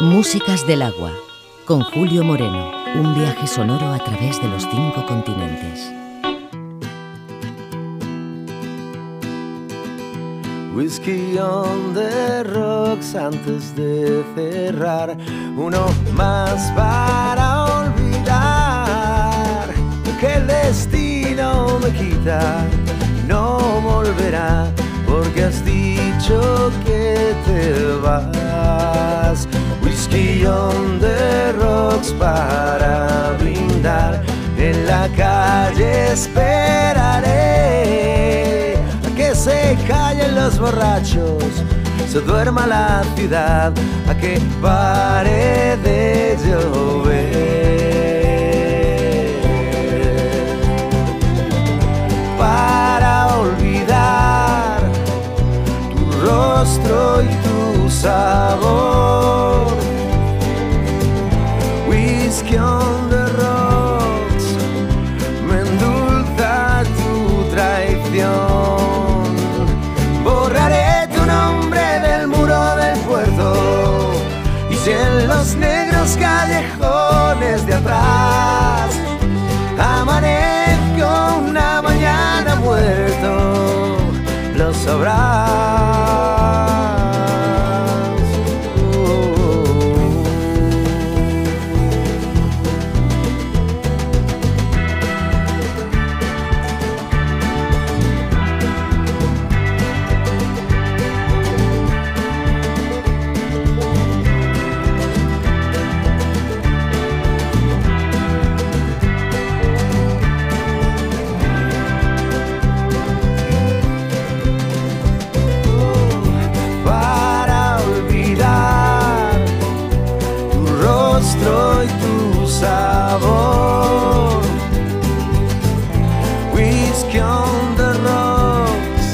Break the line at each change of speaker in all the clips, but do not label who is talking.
Músicas del agua, con Julio Moreno, un viaje sonoro a través de los cinco continentes.
Whisky on the rocks antes de cerrar, uno más para olvidar. Que el destino me quita, no volverá porque has dicho que te vas. Whisky on the rocks para brindar, en la calle esperaré a que se callen los borrachos, se duerma la ciudad, a que pare de llover. Rostro y tu sabor. Sabor. Whisky on the rocks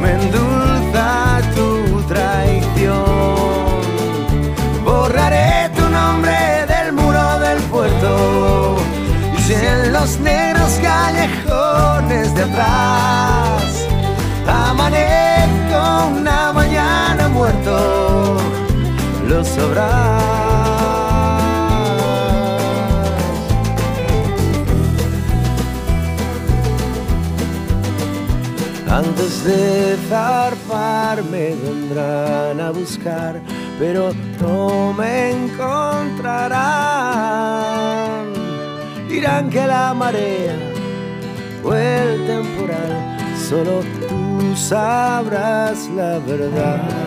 me endulza tu traición. Borraré tu nombre del muro del puerto y en los negros callejones de atrás amanezco una mañana muerto, lo sabrás. Antes de zarpar me vendrán a buscar, pero no me encontrarán. Dirán que la marea o el temporal, solo tú sabrás la verdad.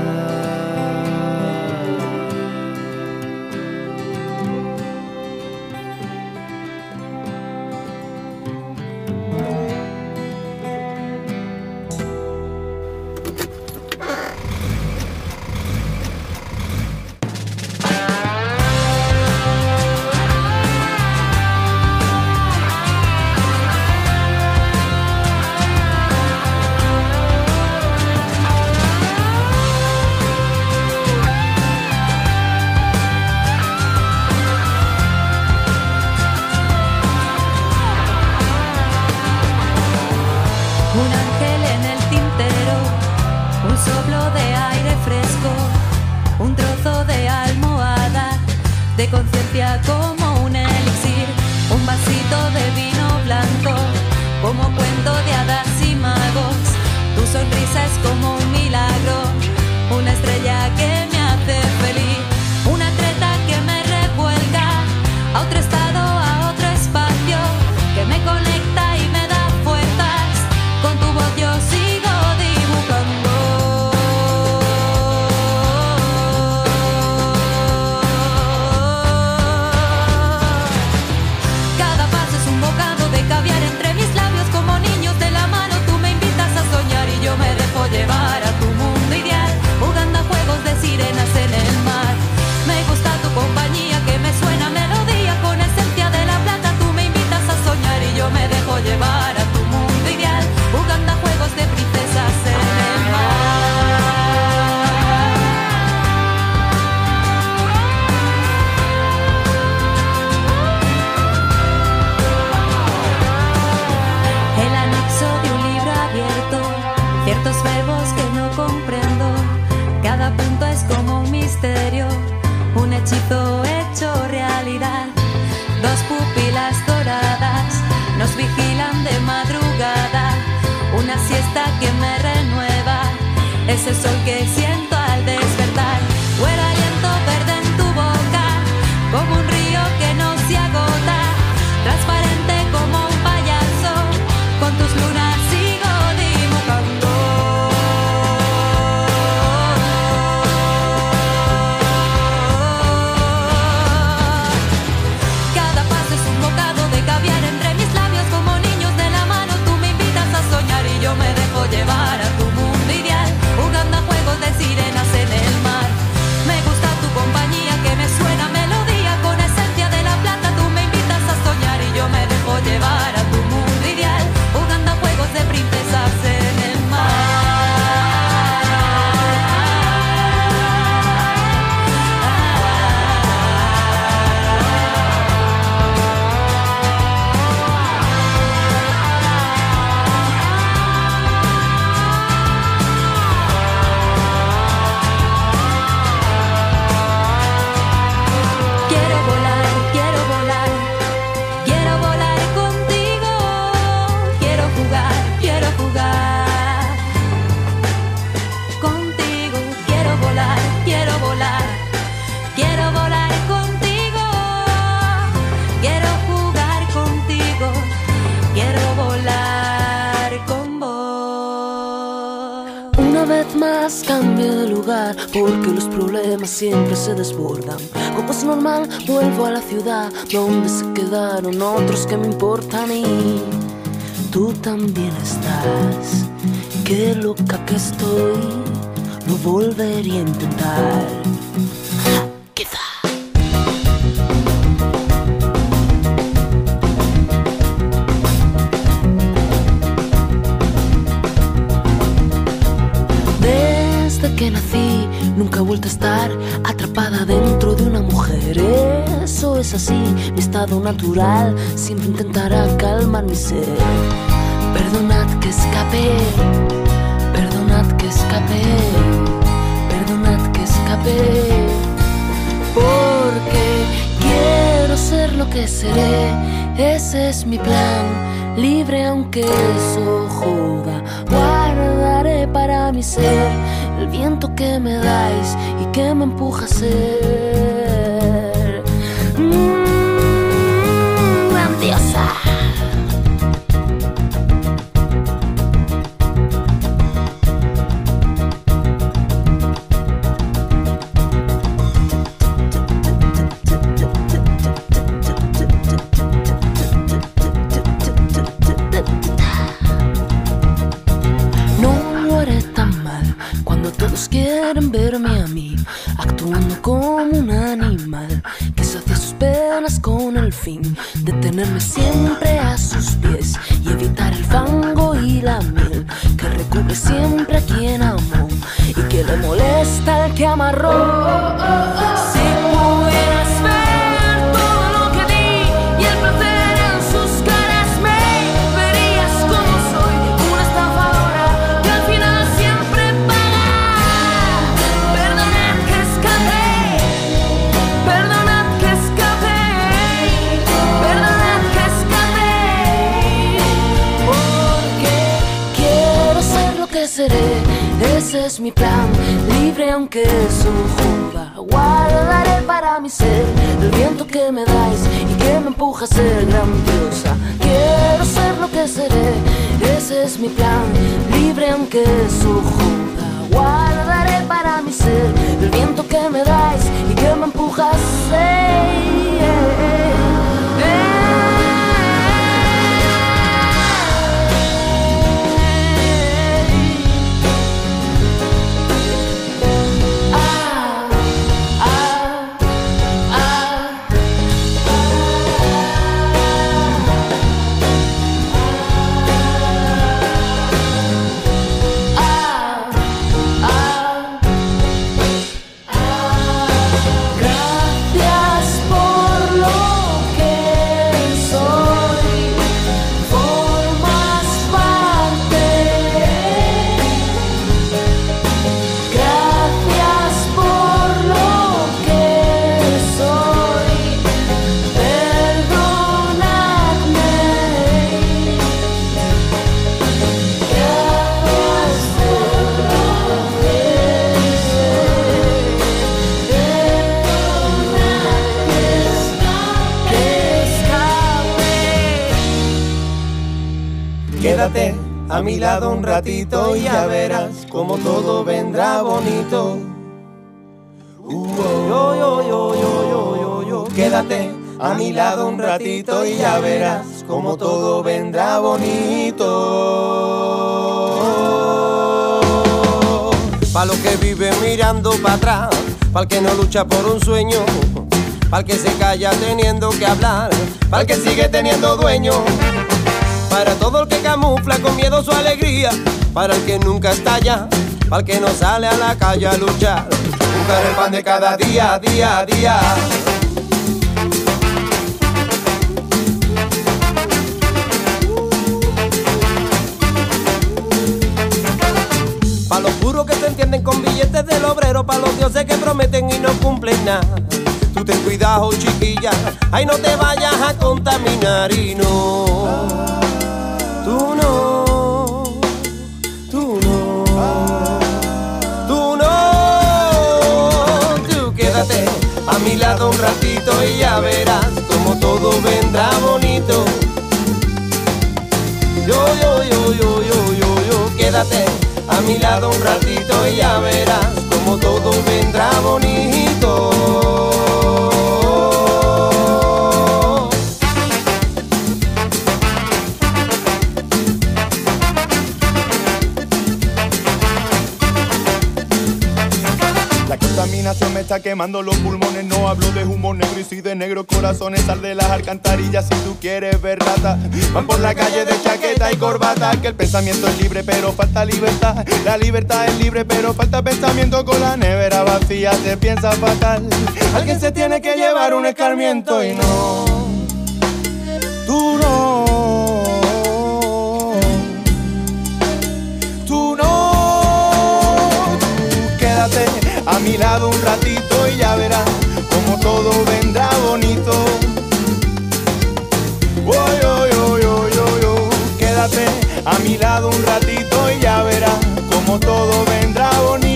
llevar
veces cambio de lugar porque los problemas siempre se desbordan. Como es normal, vuelvo a la ciudad donde se quedaron otros que me importan y tú también estás. Qué loca que estoy, lo volvería a intentar. así, mi estado natural siempre intentará calmar mi ser. Perdonad que escape, perdonad que escape, perdonad que escape, porque quiero ser lo que seré, ese es mi plan, libre aunque eso joda, guardaré para mi ser el viento que me dais y que me empuja a ser. A mi
lado un ratito y ya verás como todo vendrá bonito. Quédate a mi lado un ratito y ya verás como todo vendrá bonito. Pa' lo que vive mirando para atrás, para el que no lucha por un sueño, para el que se calla teniendo que hablar, para el que sigue teniendo dueño. Para todo el que camufla con miedo su alegría, para el que nunca está allá, para el que no sale a la calle a luchar, buscar el pan de cada día, día, día. Para los puros que se entienden con billetes del obrero, para los dioses que prometen y no cumplen nada. Tú ten cuidado, chiquilla, ahí no te vayas a contaminar y no. Tú no, tú no, tú no. Tú quédate a mi lado un ratito y ya verás como todo vendrá bonito. Yo, yo, yo, yo, yo, yo, yo, quédate a mi lado un ratito y ya verás
quemando los pulmones. No hablo de humo negro y sí de negros corazones. Sal de las alcantarillas si tú quieres ver rata. Van por la calle de chaqueta y corbata. Que el pensamiento es libre, pero falta libertad. La libertad es libre, pero falta pensamiento. Con la nevera vacía se piensa fatal. Alguien se tiene que llevar un escarmiento y no. Tú no. Tú no. Quédate a mi lado un ratito ya verás como todo vendrá bonito. Oh, yo, yo. Quédate a mi lado un ratito y ya verás como todo vendrá bonito.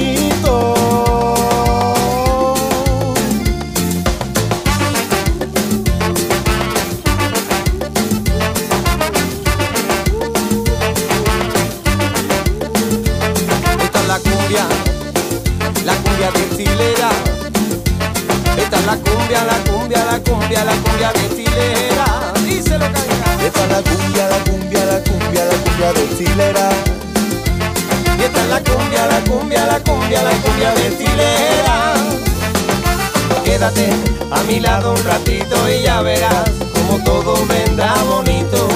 Cumbia, la cumbia, la cumbia, la cumbia vestilera. Díselo, canga.
Esta es la cumbia, la cumbia, la cumbia, la cumbia vestilera.
Y esta es la cumbia, la cumbia, la cumbia, la cumbia vestilera. Quédate a mi lado un ratito y ya verás como todo vendrá bonito.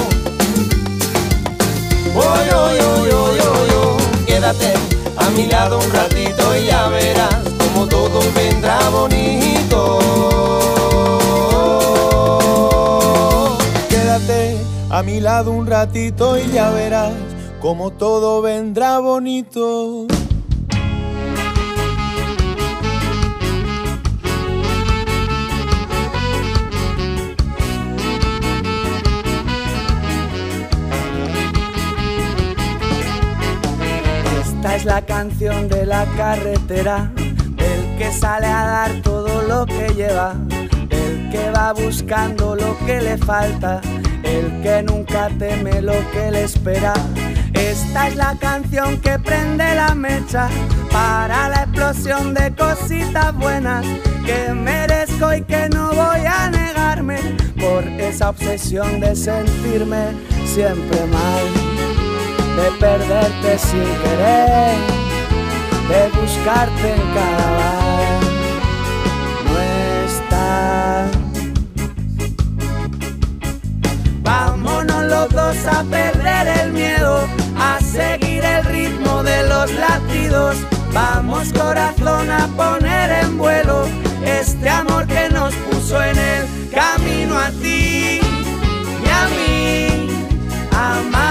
Yo, yo, yo, yo, yo. Quédate a mi lado un ratito y ya verás todo vendrá bonito.
Quédate a mi lado un ratito y ya verás como todo vendrá bonito.
Esta es la canción de la carretera, que sale a dar todo lo que lleva, el que va buscando lo que le falta, el que nunca teme lo que le espera. Esta es la canción que prende la mecha para la explosión de cositas buenas que merezco y que no voy a negarme por esa obsesión de sentirme siempre mal de perderte sin querer, de buscarte en cada Vámonos los dos a perder el miedo, a seguir el ritmo de los latidos. Vamos corazón a poner en vuelo este amor que nos puso en el camino a ti y a mí. Amándonos,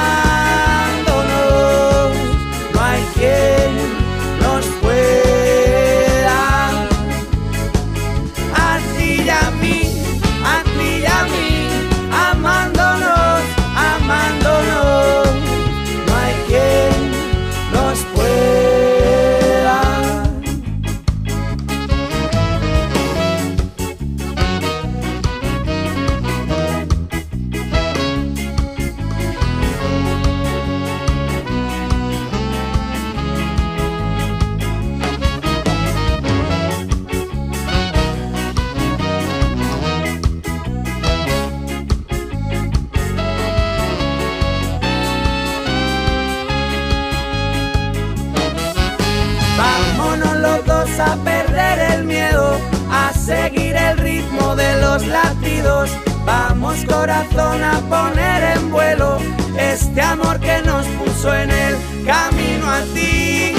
seguir el ritmo de los latidos. Vamos corazón a poner en vuelo este amor que nos puso en el camino a ti.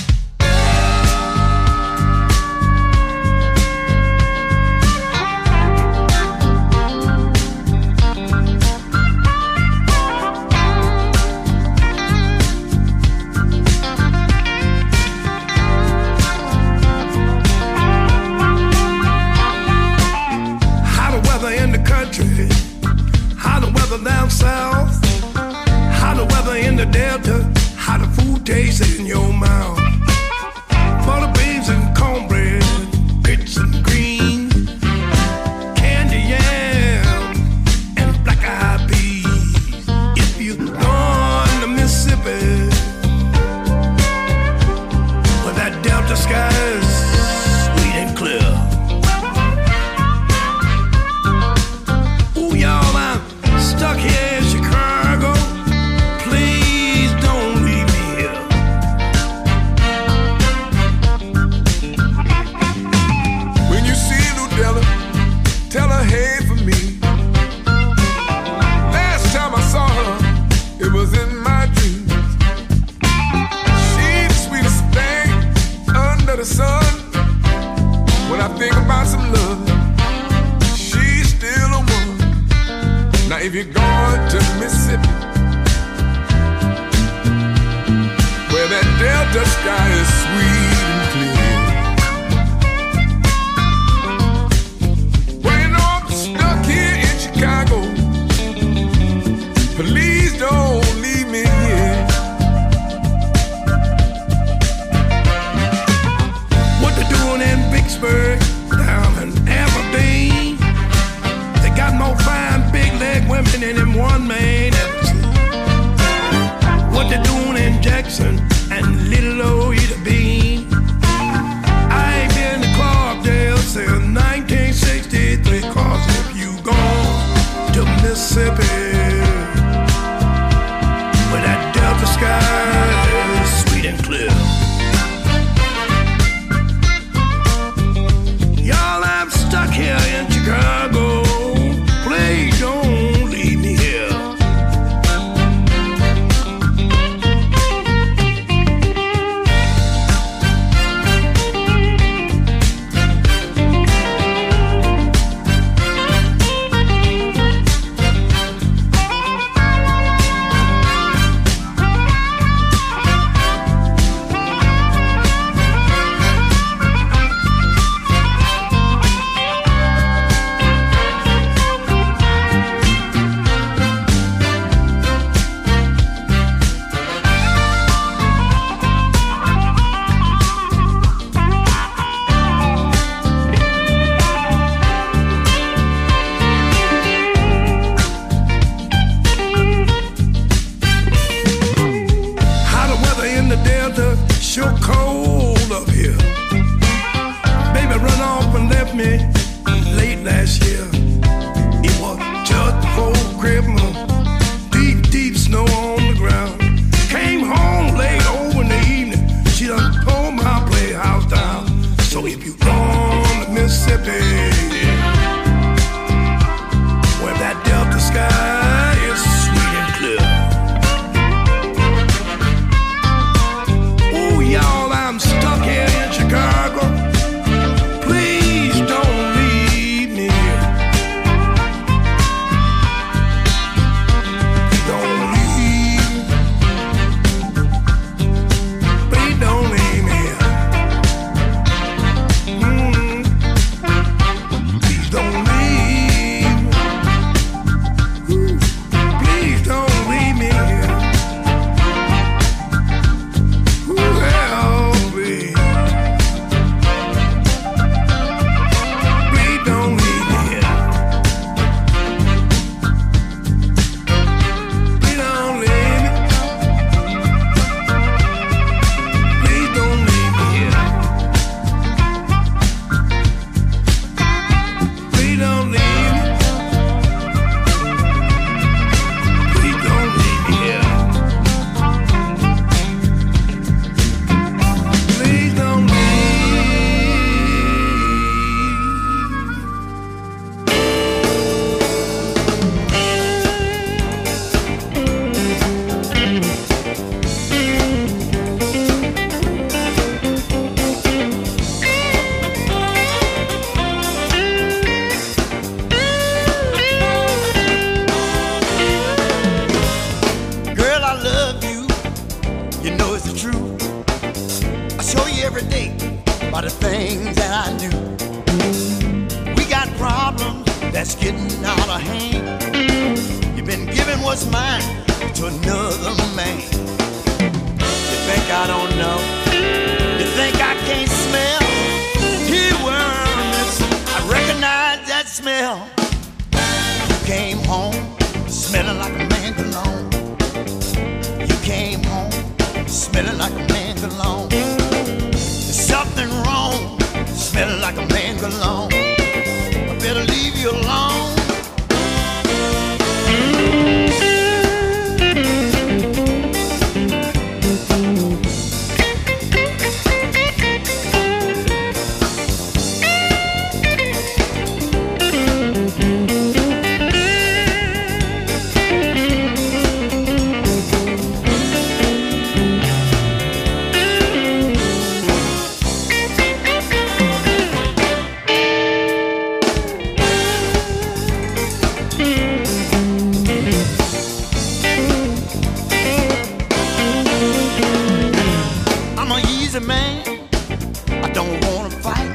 Don't
wanna fight.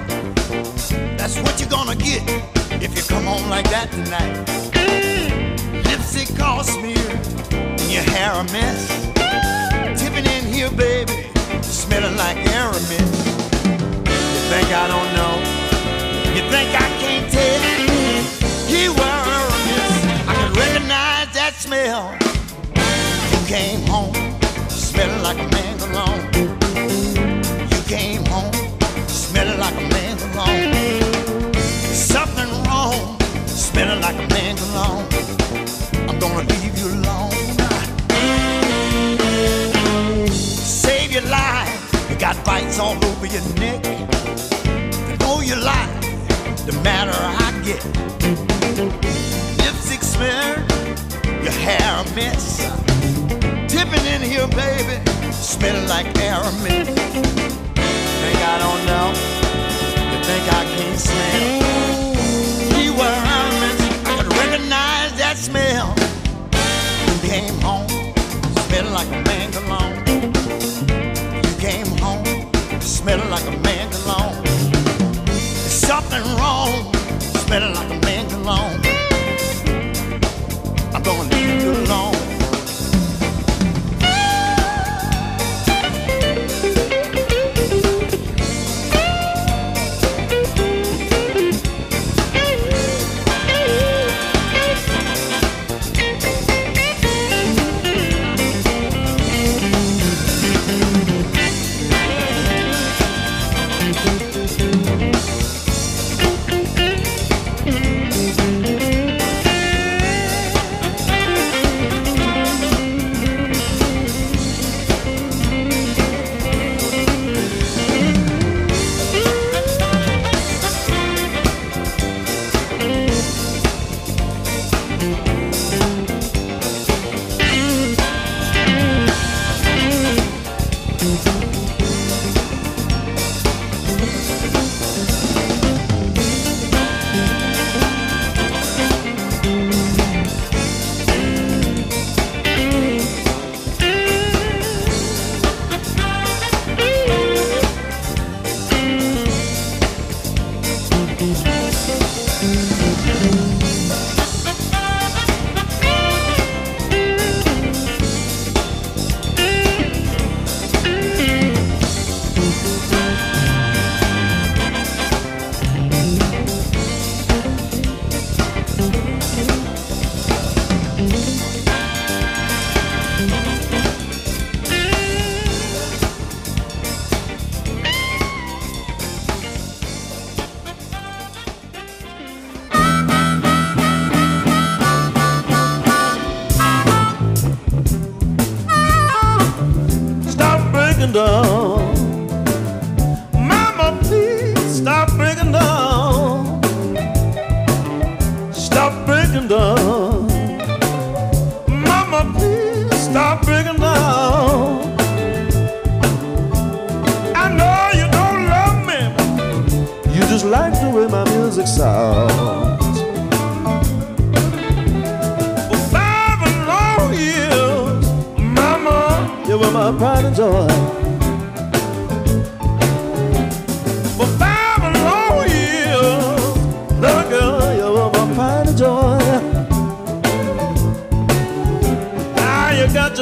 That's what you're gonna get if you come home like that tonight. Lipstick all smeared and your hair a mess. Tipping in here, baby, smelling like Aramis. You think I don't know? You think I can't tell? You were Aramis. I can recognize that smell. You came home smelling like a man cologne. You came home baby, smelling like Aramis. Think I don't know? Think I can't smell? You were I could recognize that smell. You came home, smelling like a man cologne. You came home, smelling like a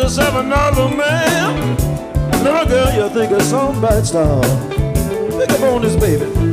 Just have another man. Little girl, you think it's some bad style. Pick up on this baby.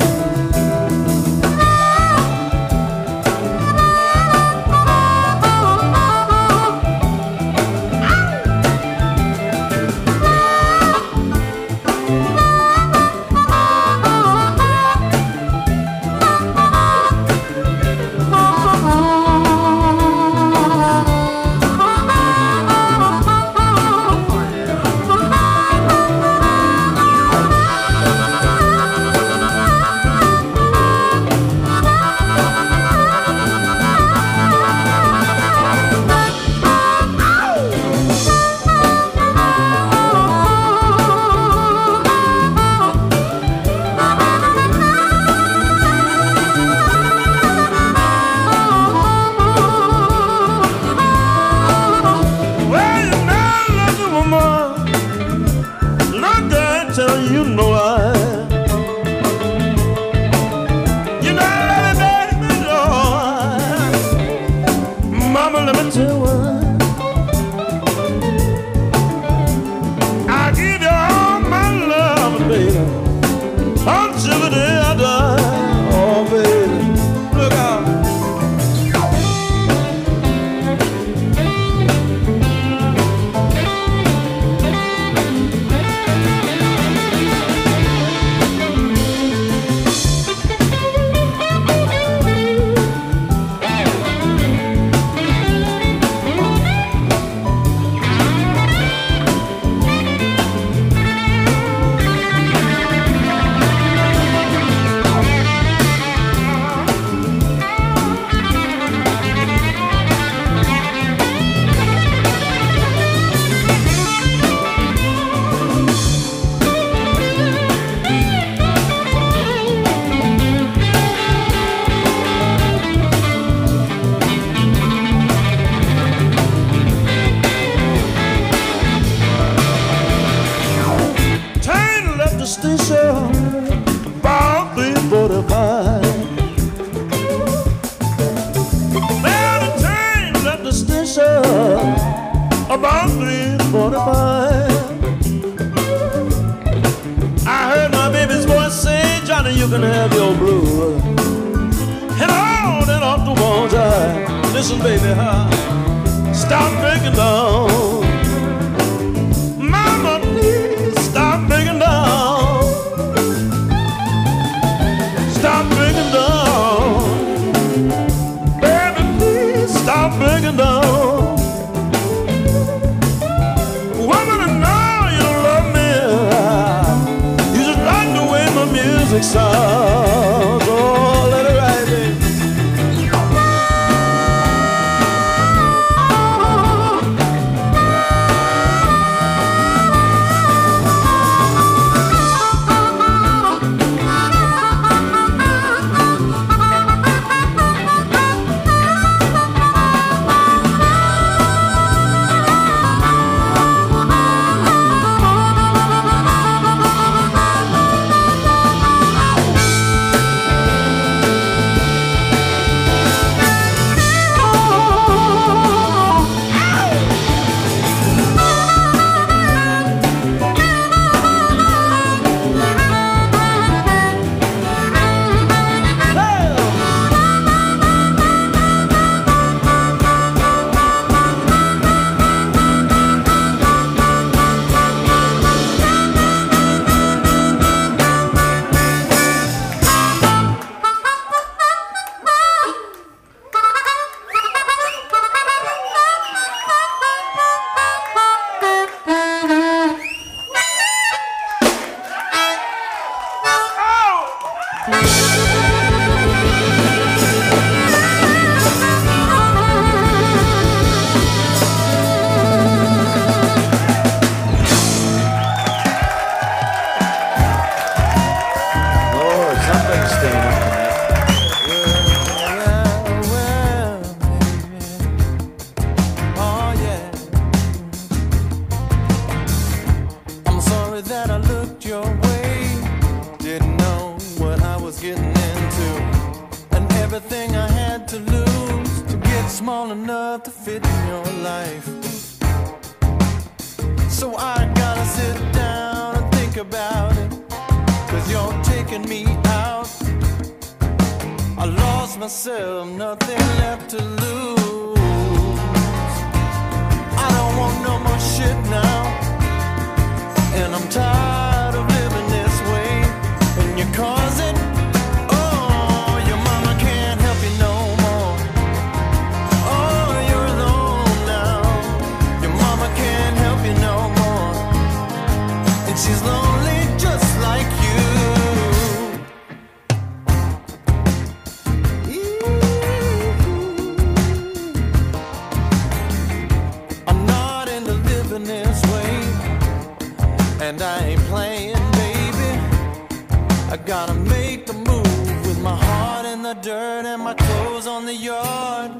the
dirt and my clothes on the yard.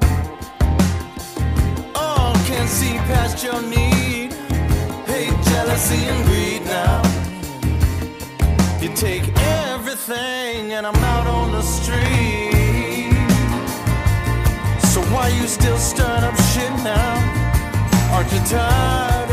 All can see past your need. Hate, jealousy, and greed now. You take everything, and I'm out on the street. So why you still stirring up shit now? Aren't you tired?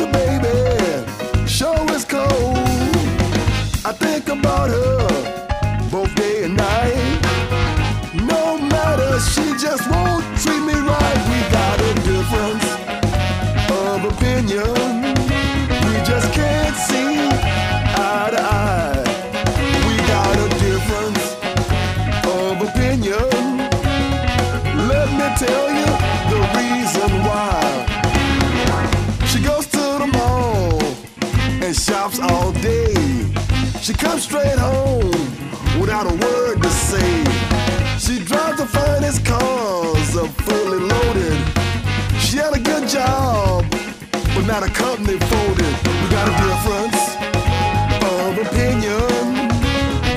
you, baby.
Show is cold. I think about her. got a company folded. We gotta be a front of opinion.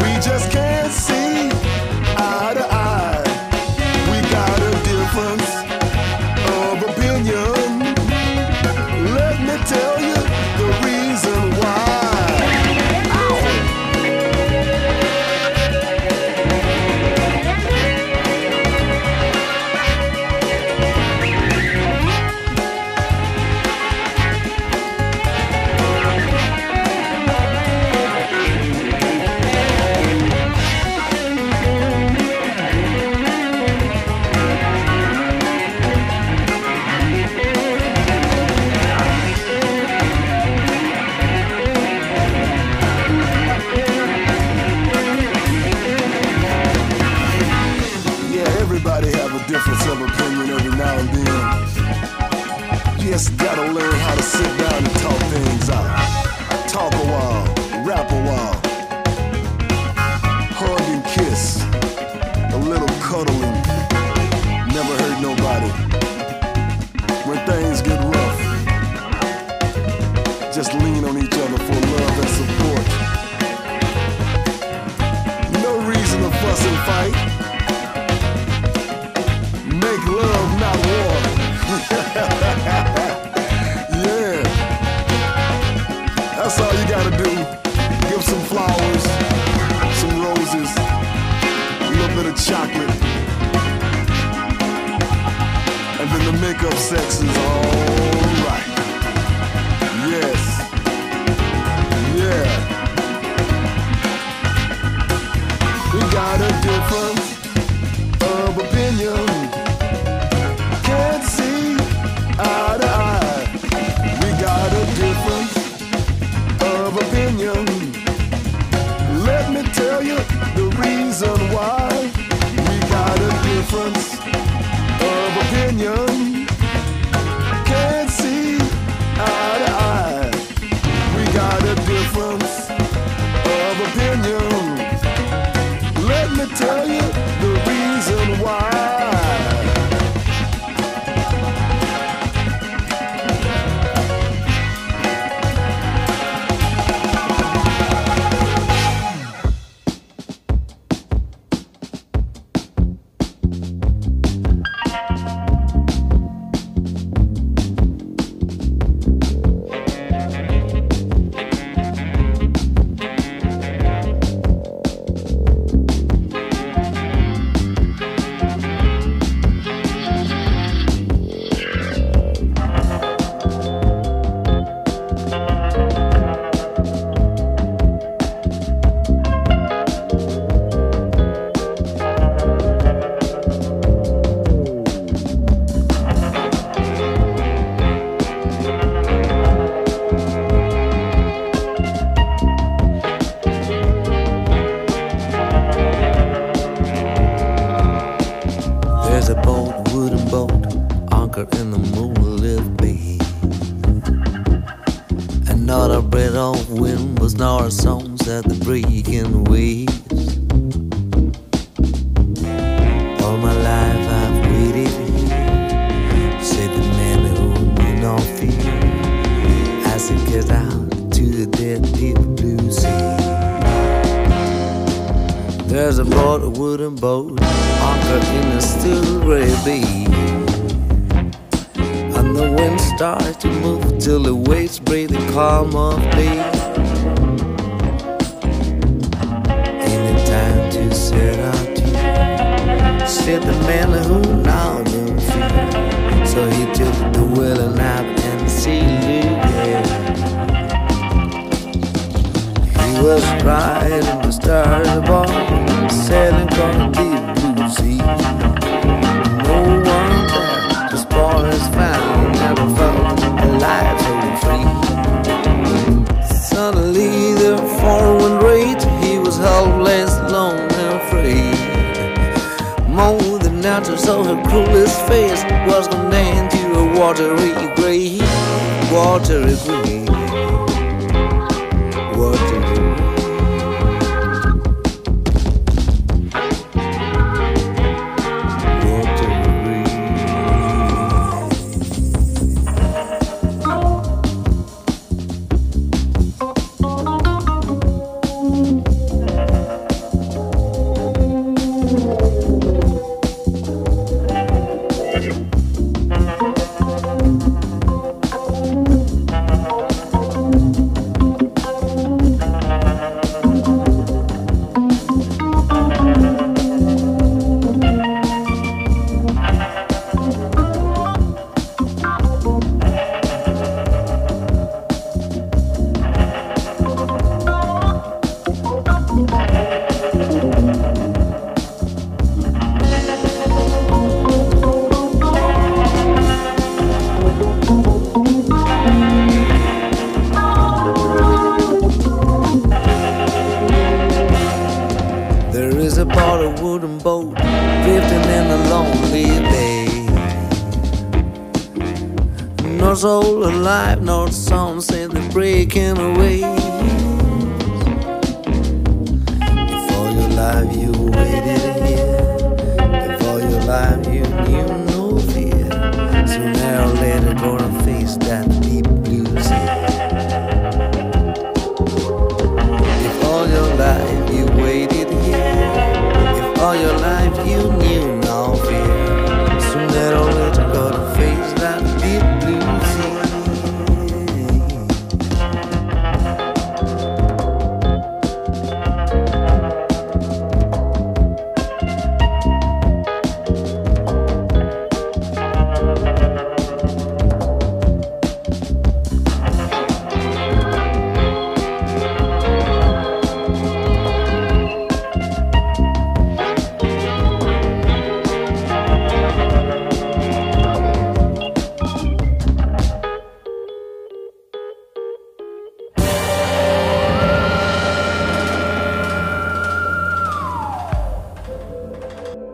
We just can't.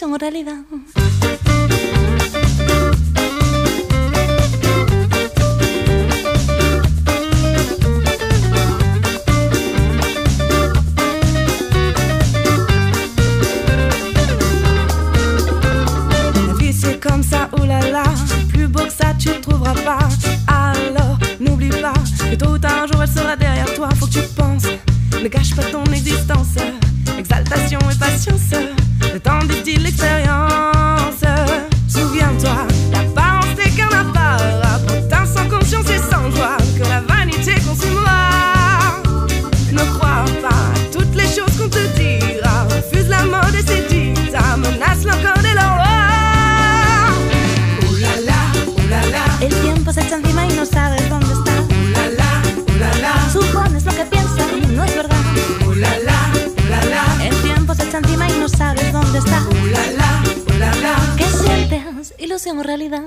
chose en
c'est comme ça, oulala, là là, plus beau que ça tu ne trouveras pas. Alors n'oublie pas que tôt ou tard un jour elle sera derrière toi. Faut que tu penses, ne gâche pas ton existence. Exaltation et patience. Le temps dit-il l'expérience
hacemos realidad.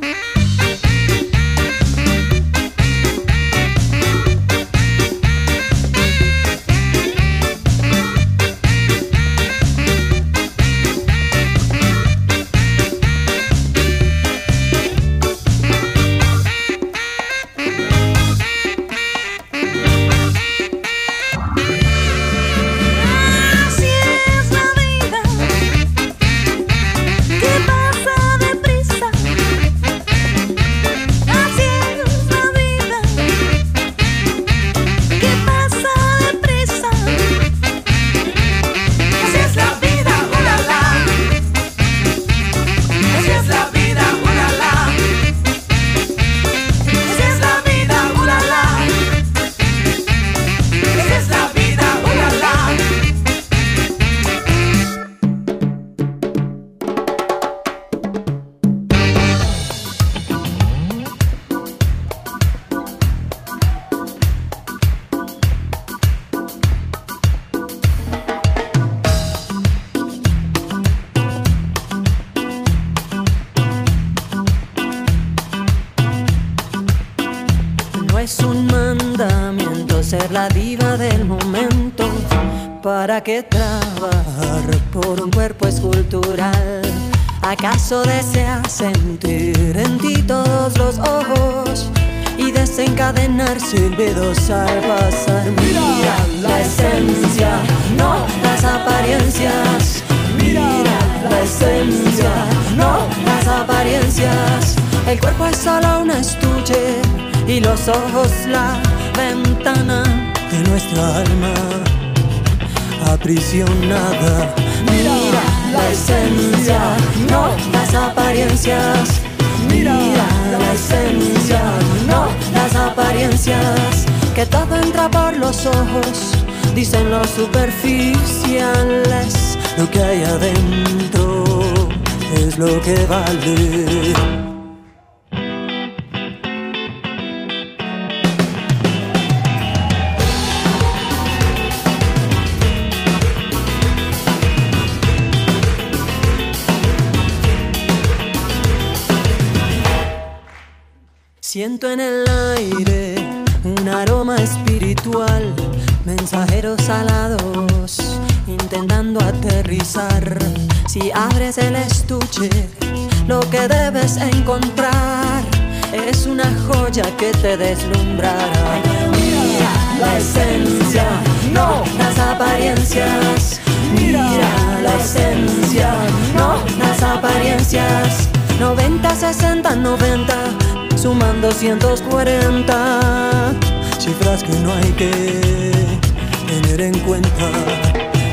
Qué trabajar por un cuerpo escultural? ¿Acaso deseas sentir en ti todos los ojos y desencadenar silbidos al pasar? Mira la esencia, no las apariencias. Mira la esencia, no las apariencias. El cuerpo es solo un estuche y los ojos la ventana de nuestra alma aprisionada. Mira la esencia, no las apariencias. Mira la esencia, no las apariencias. Que todo entra por los ojos, dicen los superficiales. Lo que hay adentro es lo que vale. Siento en el aire un aroma espiritual, mensajeros alados, intentando aterrizar. Si abres el estuche, lo que debes encontrar es una joya que te deslumbrará. Mira la esencia, no las apariencias. Mira la esencia, no las apariencias. 90, 60, 90, suman 240. Cifras que no hay que tener en cuenta.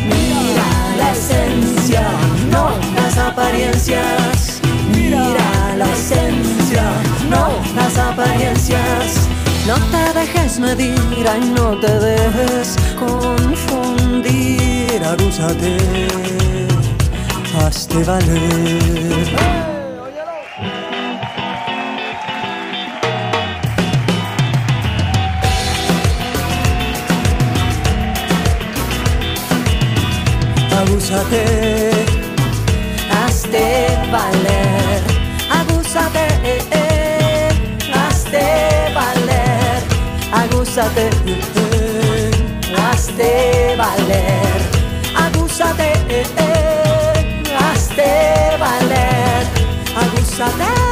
Mira la esencia, no las apariencias. Mira la esencia, no las apariencias. No te dejes medir, ay, no te dejes confundir. Abúsate, hazte valer. Abúsate, hazte valer, abúsate, eh, eh, hazte valer, abúsate, eh, hazte valer, abúsate, eh, eh, hazte valer, abúsate.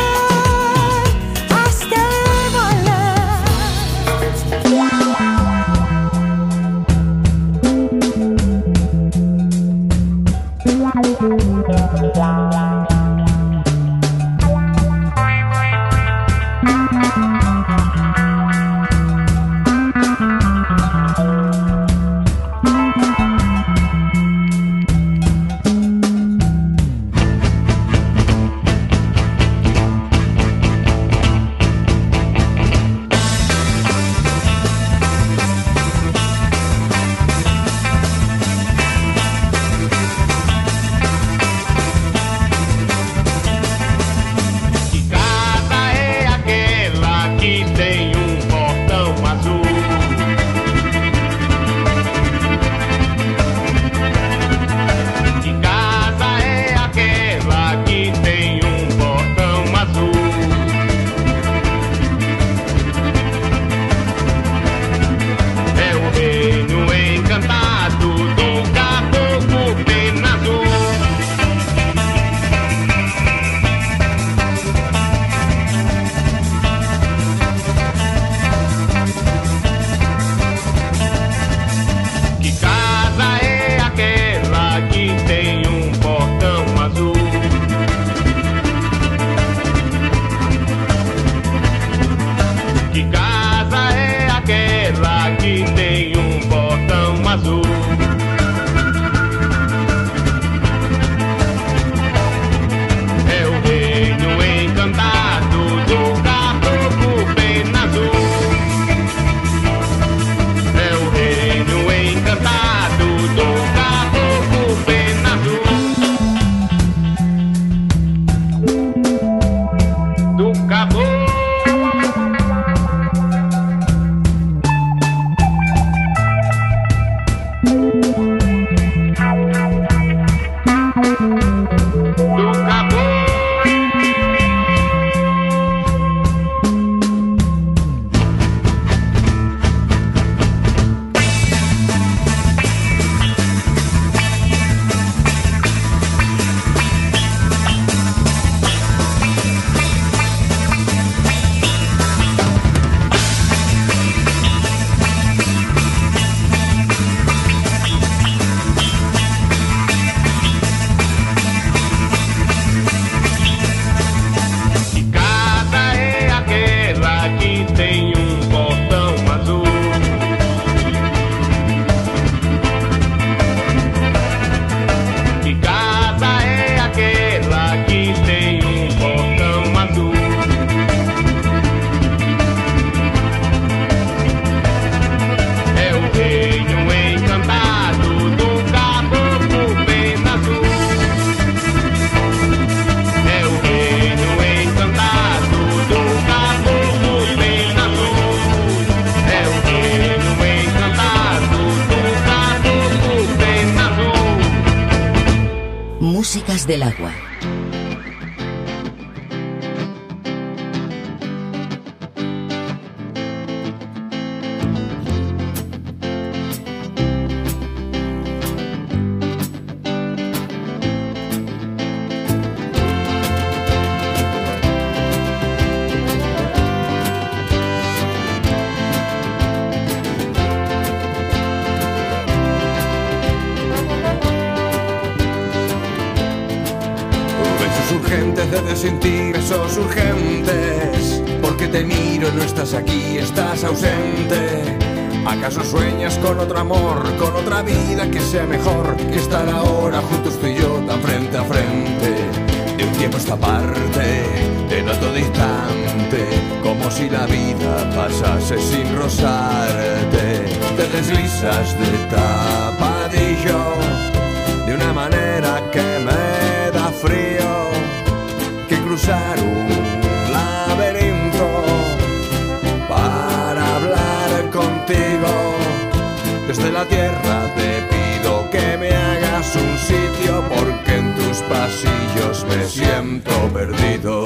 Desde la tierra te pido que me hagas un sitio porque en tus pasillos me siento perdido.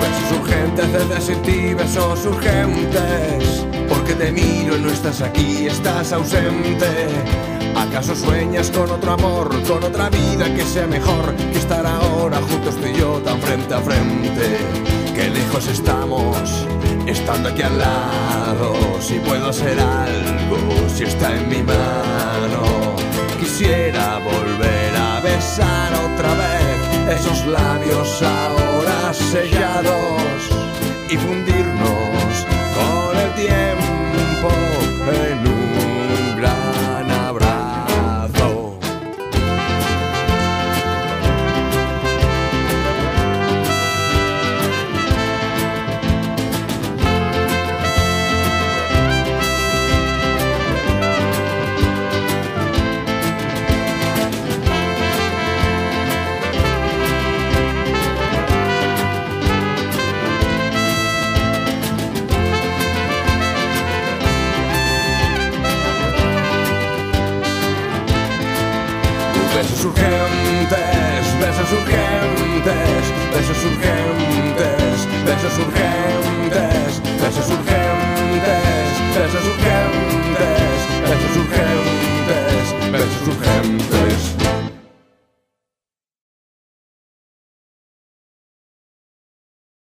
Besos urgentes ti, besos urgentes. Porque te miro y no estás aquí, estás ausente. ¿Acaso sueñas con otro amor, con otra vida que sea mejor que estar ahora juntos tú y yo tan frente a frente? Qué lejos estamos, estando aquí al lado. Si puedo hacer algo, si está en mi mano. Quisiera volver a besar otra vez esos labios ahora sellados y fundirnos con el tiempo en un Besos